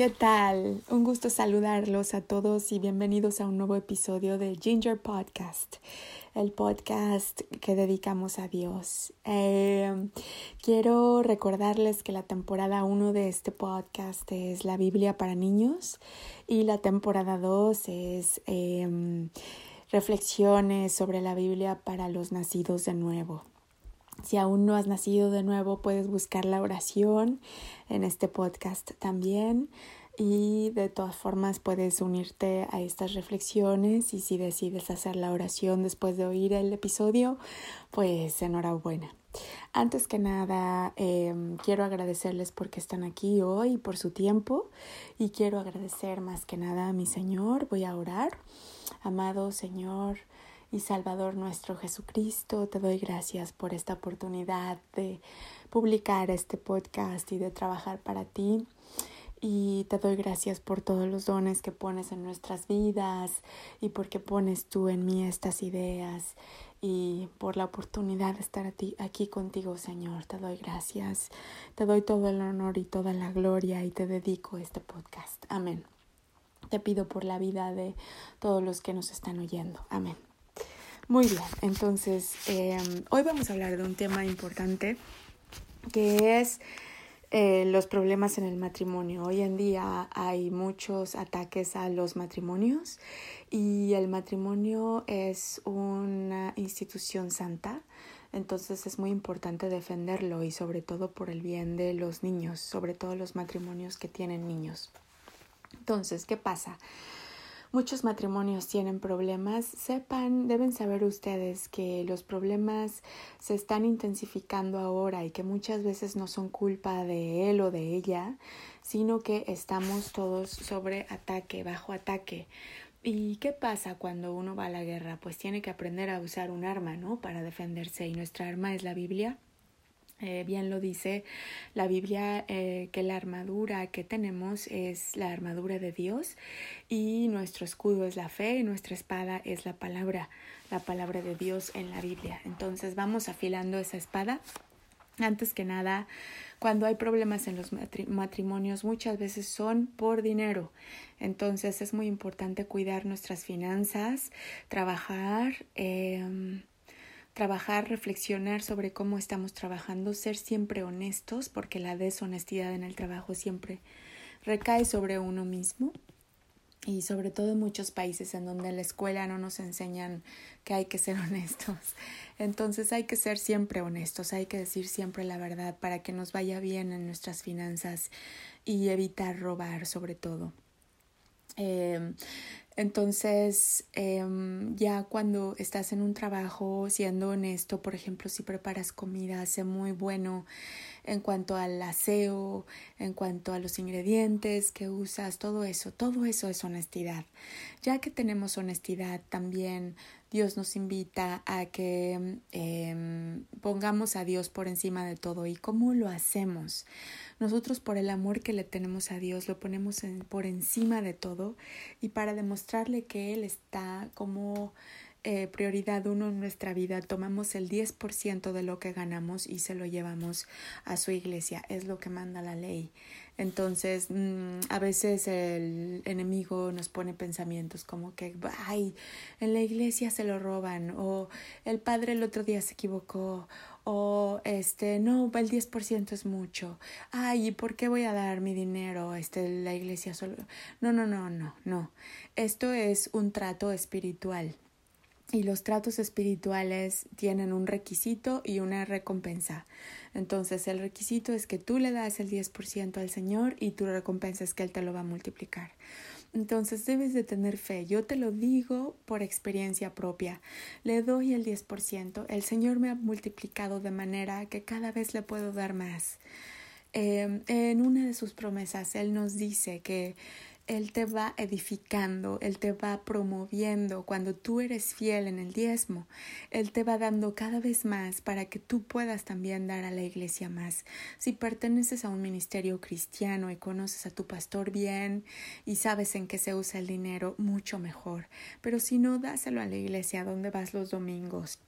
¿Qué tal? Un gusto saludarlos a todos y bienvenidos a un nuevo episodio de Ginger Podcast, el podcast que dedicamos a Dios. Eh, quiero recordarles que la temporada 1 de este podcast es la Biblia para niños y la temporada 2 es em, reflexiones sobre la Biblia para los nacidos de nuevo. Si aún no has nacido de nuevo, puedes buscar la oración en este podcast también. Y de todas formas puedes unirte a estas reflexiones y si decides hacer la oración después de oír el episodio, pues enhorabuena. Antes que nada, em, quiero agradecerles porque están aquí hoy, por su tiempo y quiero agradecer más que nada a mi Señor. Voy a orar. Amado Señor, y Salvador nuestro Jesucristo, te doy gracias por esta oportunidad de publicar este podcast y de trabajar para ti. Y te doy gracias por todos los dones que pones en nuestras vidas y porque pones tú en mí estas ideas y por la oportunidad de estar aquí contigo, Señor. Te doy gracias. Te doy todo el honor y toda la gloria y te dedico este podcast. Amén. Te pido por la vida de todos los que nos están oyendo. Amén. Muy bien, entonces em, hoy vamos a hablar de un tema importante que es eh, los problemas en el matrimonio. Hoy en día hay muchos ataques a los matrimonios y el matrimonio es una institución santa. Entonces es muy importante defenderlo y sobre todo por el bien de los niños, sobre todo los matrimonios que tienen niños. Entonces, ¿qué pasa? Muchos matrimonios tienen problemas, sepan, deben saber ustedes que los problemas se están intensificando ahora y que muchas veces no son culpa de él o de ella, sino que estamos todos sobre ataque, bajo ataque. ¿Y qué pasa cuando uno va a la guerra? Pues tiene que aprender a usar un arma, ¿no? Para defenderse y nuestra arma es la Biblia. Eh, bien lo dice la Biblia eh, que la armadura que tenemos es la armadura de Dios y nuestro escudo es la fe y nuestra espada es la palabra, la palabra de Dios en la Biblia. Entonces vamos afilando esa espada. Antes que nada, cuando hay problemas en los matrimonios muchas veces son por dinero. Entonces es muy importante cuidar nuestras finanzas, trabajar. Eh, trabajar, reflexionar sobre cómo estamos trabajando, ser siempre honestos, porque la deshonestidad en el trabajo siempre recae sobre uno mismo y sobre todo en muchos países en donde en la escuela no nos enseñan que hay que ser honestos. Entonces hay que ser siempre honestos, hay que decir siempre la verdad para que nos vaya bien en nuestras finanzas y evitar robar sobre todo. Eh, entonces, em, ya cuando estás en un trabajo, siendo honesto, por ejemplo, si preparas comida, sé muy bueno en cuanto al aseo, en cuanto a los ingredientes que usas, todo eso, todo eso es honestidad. Ya que tenemos honestidad, también Dios nos invita a que em, pongamos a Dios por encima de todo. ¿Y cómo lo hacemos? Nosotros por el amor que le tenemos a Dios lo ponemos por encima de todo y para demostrarle que Él está como eh, prioridad uno en nuestra vida, tomamos el 10% de lo que ganamos y se lo llevamos a su iglesia. Es lo que manda la ley. Entonces, mm, a veces el enemigo nos pone pensamientos como que, ay, en la iglesia se lo roban, o el padre el otro día se equivocó, o este, no, el 10% es mucho. Ay, ¿y por qué voy a dar mi dinero? Este, la iglesia solo. No, no, no, no, no. Esto es un trato espiritual. Y los tratos espirituales tienen un requisito y una recompensa. Entonces el requisito es que tú le das el 10% al Señor y tu recompensa es que Él te lo va a multiplicar. Entonces debes de tener fe. Yo te lo digo por experiencia propia. Le doy el 10%. El Señor me ha multiplicado de manera que cada vez le puedo dar más. Eh, en una de sus promesas, Él nos dice que él te va edificando, Él te va promoviendo. Cuando tú eres fiel en el diezmo, Él te va dando cada vez más para que tú puedas también dar a la iglesia más. Si perteneces a un ministerio cristiano y conoces a tu pastor bien y sabes en qué se usa el dinero, mucho mejor. Pero si no, dáselo a la iglesia donde vas los domingos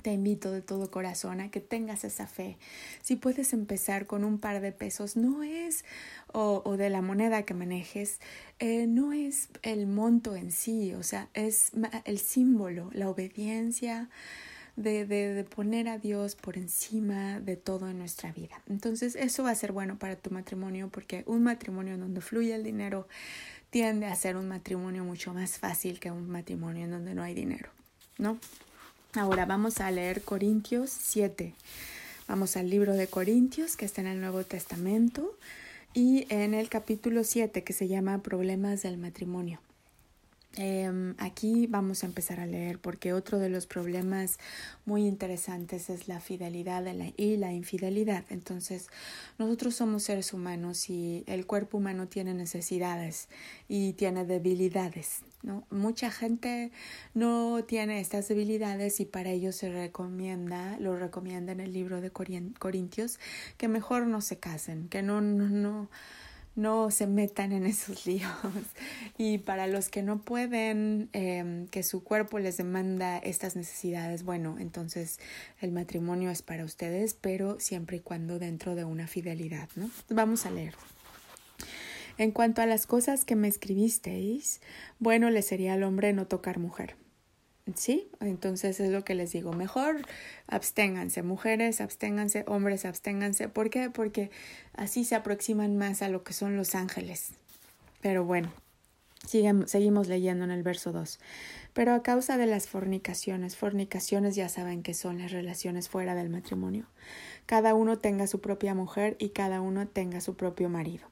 te invito de todo corazón a que tengas esa fe. Si puedes empezar con un par de pesos, no es, o, o de la moneda que manejes, eh, no es el monto en sí, o sea, es el símbolo, la obediencia, de, de, de, poner a Dios por encima de todo en nuestra vida. Entonces, eso va a ser bueno para tu matrimonio porque un matrimonio en donde fluye el dinero tiende a ser un matrimonio mucho más fácil que un matrimonio en donde no hay dinero, ¿no? Ahora vamos a leer Corintios 7. Vamos al libro de Corintios que está en el Nuevo Testamento y en el capítulo 7 que se llama Problemas del matrimonio. Eh, aquí vamos a empezar a leer porque otro de los problemas muy interesantes es la fidelidad y la infidelidad. Entonces, nosotros somos seres humanos y el cuerpo humano tiene necesidades y tiene debilidades. ¿no? Mucha gente no tiene estas debilidades y para ello se recomienda, lo recomienda en el libro de Corintios, que mejor no se casen, que no, no, no no se metan en esos líos. Y para los que no pueden, eh, que su cuerpo les demanda estas necesidades, bueno, entonces el matrimonio es para ustedes, pero siempre y cuando dentro de una fidelidad, ¿no? Vamos a leer. En cuanto a las cosas que me escribisteis, bueno le sería al hombre no tocar mujer ¿Sí? Entonces es lo que les digo. Mejor absténganse, mujeres, absténganse, hombres, absténganse. ¿Por qué? Porque así se aproximan más a lo que son los ángeles. Pero bueno, seguimos leyendo en el verso 2. Pero a causa de las fornicaciones, fornicaciones ya saben que son las relaciones fuera del matrimonio. Cada uno tenga su propia mujer y cada uno tenga su propio marido.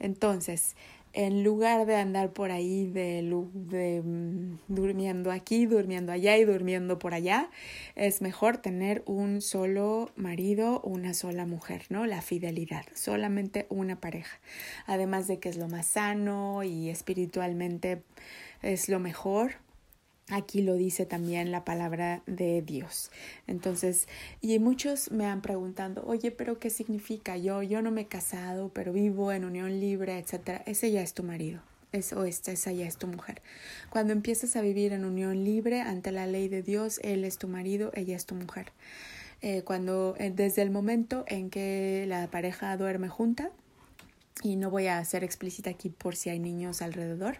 Entonces, en lugar de andar por ahí de, de, mm, durmiendo aquí, durmiendo allá y durmiendo por allá, es mejor tener un solo marido, una sola mujer, ¿no? La fidelidad, solamente una pareja. Además de que es lo más sano y espiritualmente es lo mejor Aquí lo dice también la palabra de Dios. Entonces, y muchos me han preguntado, oye, pero ¿qué significa? Yo, yo no me he casado, pero vivo en unión libre, etcétera. Ese ya es tu marido. Es, o esta, esa ya es tu mujer. Cuando empiezas a vivir en unión libre ante la ley de Dios, Él es tu marido, ella es tu mujer. Eh, cuando, eh, desde el momento en que la pareja duerme junta, y no voy a ser explícita aquí por si hay niños alrededor,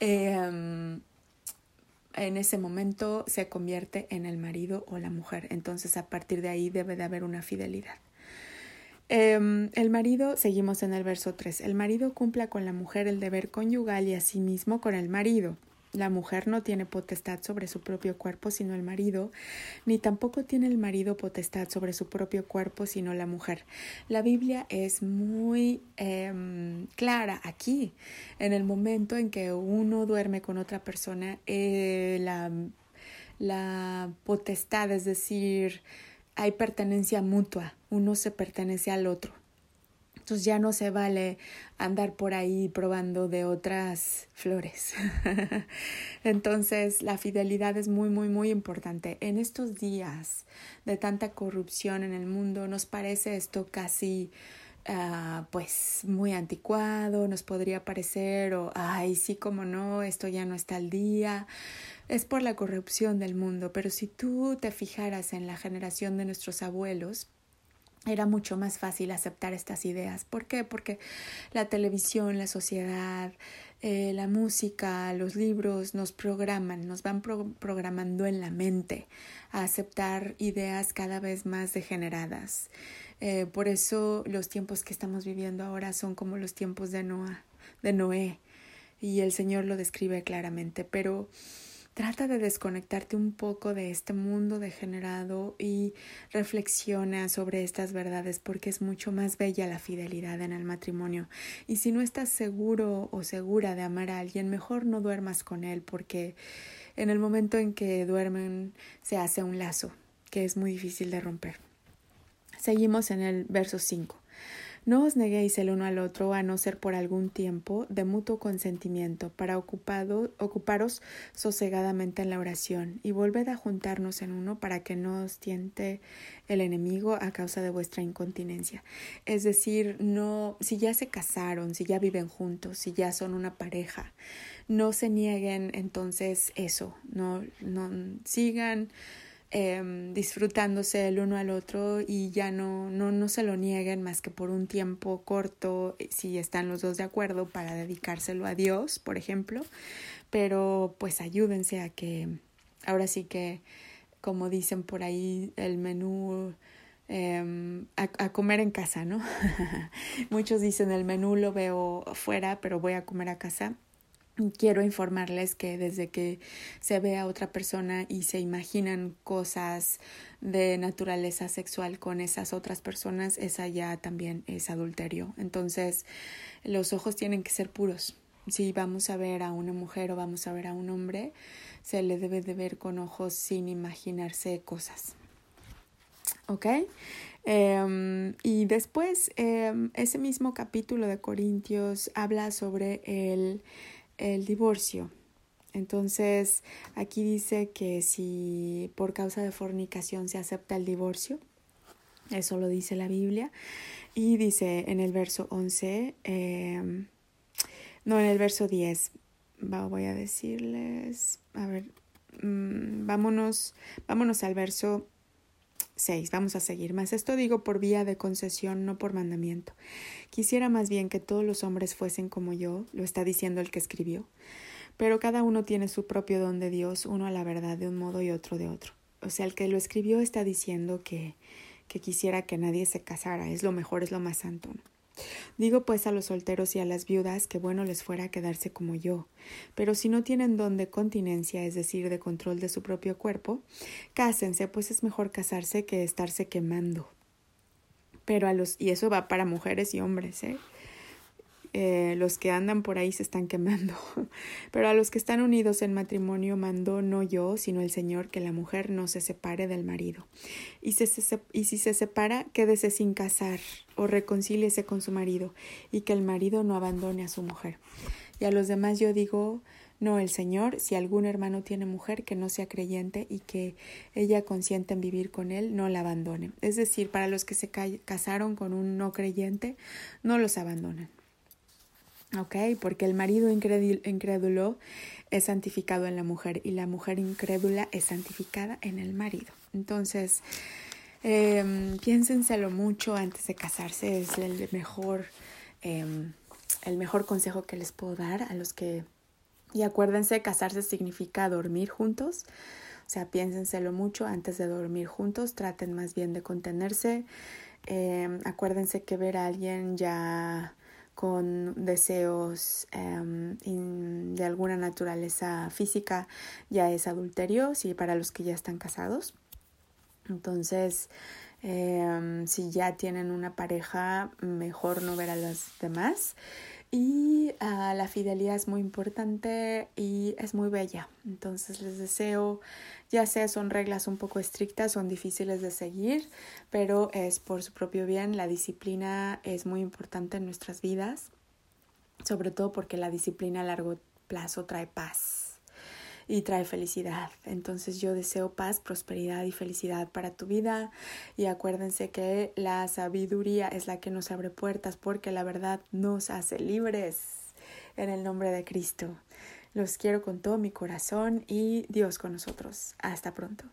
eh, en ese momento se convierte en el marido o la mujer. Entonces a partir de ahí debe de haber una fidelidad. Eh, el marido, seguimos en el verso 3, el marido cumpla con la mujer el deber conyugal y asimismo con el marido. La mujer no tiene potestad sobre su propio cuerpo sino el marido, ni tampoco tiene el marido potestad sobre su propio cuerpo sino la mujer. La Biblia es muy eh, clara aquí. En el momento en que uno duerme con otra persona, eh, la, la potestad, es decir, hay pertenencia mutua, uno se pertenece al otro. Entonces ya no se vale andar por ahí probando de otras flores. Entonces la fidelidad es muy, muy, muy importante. En estos días de tanta corrupción en el mundo nos parece esto casi uh, pues muy anticuado, nos podría parecer o ay sí como no, esto ya no está al día. Es por la corrupción del mundo, pero si tú te fijaras en la generación de nuestros abuelos, era mucho más fácil aceptar estas ideas. ¿Por qué? Porque la televisión, la sociedad, eh, la música, los libros nos programan, nos van programando en la mente a aceptar ideas cada vez más degeneradas. Eh, por eso los tiempos que estamos viviendo ahora son como los tiempos de Noah, de Noé, y el Señor lo describe claramente. Pero Trata de desconectarte un poco de este mundo degenerado y reflexiona sobre estas verdades porque es mucho más bella la fidelidad en el matrimonio. Y si no estás seguro o segura de amar a alguien, mejor no duermas con él porque en el momento en que duermen se hace un lazo que es muy difícil de romper. Seguimos en el verso 5. No os neguéis el uno al otro a no ser por algún tiempo de mutuo consentimiento para ocupado, ocuparos sosegadamente en la oración y volved a juntarnos en uno para que no os tiente el enemigo a causa de vuestra incontinencia. Es decir, no, si ya se casaron, si ya viven juntos, si ya son una pareja, no se nieguen entonces eso, no, no sigan eh, disfrutándose el uno al otro y ya no, no, no se lo nieguen más que por un tiempo corto, eh, si están los dos de acuerdo, para dedicárselo a Dios, por ejemplo, pero pues ayúdense a que, ahora sí que, como dicen por ahí, el menú eh, a, a, comer en casa, ¿no? Muchos dicen el menú lo veo fuera, pero voy a comer a casa. Quiero informarles que desde que se ve a otra persona y se imaginan cosas de naturaleza sexual con esas otras personas, esa ya también es adulterio. Entonces, los ojos tienen que ser puros. Si vamos a ver a una mujer o vamos a ver a un hombre, se le debe de ver con ojos sin imaginarse cosas. ¿Ok? Eh, y después, eh, ese mismo capítulo de Corintios habla sobre el el divorcio. Entonces, aquí dice que si por causa de fornicación se acepta el divorcio, eso lo dice la Biblia, y dice en el verso 11, eh, no, en el verso 10, va, voy a decirles, a ver, mmm, vámonos, vámonos al verso 6. Vamos a seguir. Más esto digo por vía de concesión, no por mandamiento. Quisiera más bien que todos los hombres fuesen como yo, lo está diciendo el que escribió. Pero cada uno tiene su propio don de Dios, uno a la verdad de un modo y otro de otro. O sea, el que lo escribió está diciendo que, que quisiera que nadie se casara, es lo mejor, es lo más santo. Digo pues a los solteros y a las viudas que bueno les fuera quedarse como yo, pero si no tienen don de continencia, es decir, de control de su propio cuerpo, cásense, pues es mejor casarse que estarse quemando. Pero a los, y eso va para mujeres y hombres, ¿eh? Eh, los que andan por ahí se están quemando. Pero a los que están unidos en matrimonio mando no yo, sino el Señor, que la mujer no se separe del marido. Y, se, y si se separa, quédese sin casar o reconcíliese con su marido, y que el marido no abandone a su mujer. Y a los demás yo digo, no el Señor, si algún hermano tiene mujer que no sea creyente y que ella consiente en vivir con él, no la abandone. Es decir, para los que se casaron con un no creyente, no los abandonen. ¿Ok? Porque el marido incrédulo es santificado en la mujer y la mujer incrédula es santificada en el marido. Entonces, eh, piénsenselo mucho antes de casarse, es el mejor, eh, el mejor consejo que les puedo dar a los que... Y acuérdense, casarse significa dormir juntos. O sea, piénsenselo mucho antes de dormir juntos, traten más bien de contenerse. Eh, acuérdense que ver a alguien ya con deseos um, de alguna naturaleza física ya es adulterio, sí, para los que ya están casados. Entonces, eh, si ya tienen una pareja, mejor no ver a los demás. Y uh, la fidelidad es muy importante y es muy bella. Entonces les deseo, ya sea son reglas un poco estrictas, son difíciles de seguir, pero es por su propio bien. La disciplina es muy importante en nuestras vidas, sobre todo porque la disciplina a largo plazo trae paz y trae felicidad. Entonces yo deseo paz, prosperidad y felicidad para tu vida y acuérdense que la sabiduría es la que nos abre puertas porque la verdad nos hace libres en el nombre de Cristo. Los quiero con todo mi corazón y Dios con nosotros. Hasta pronto.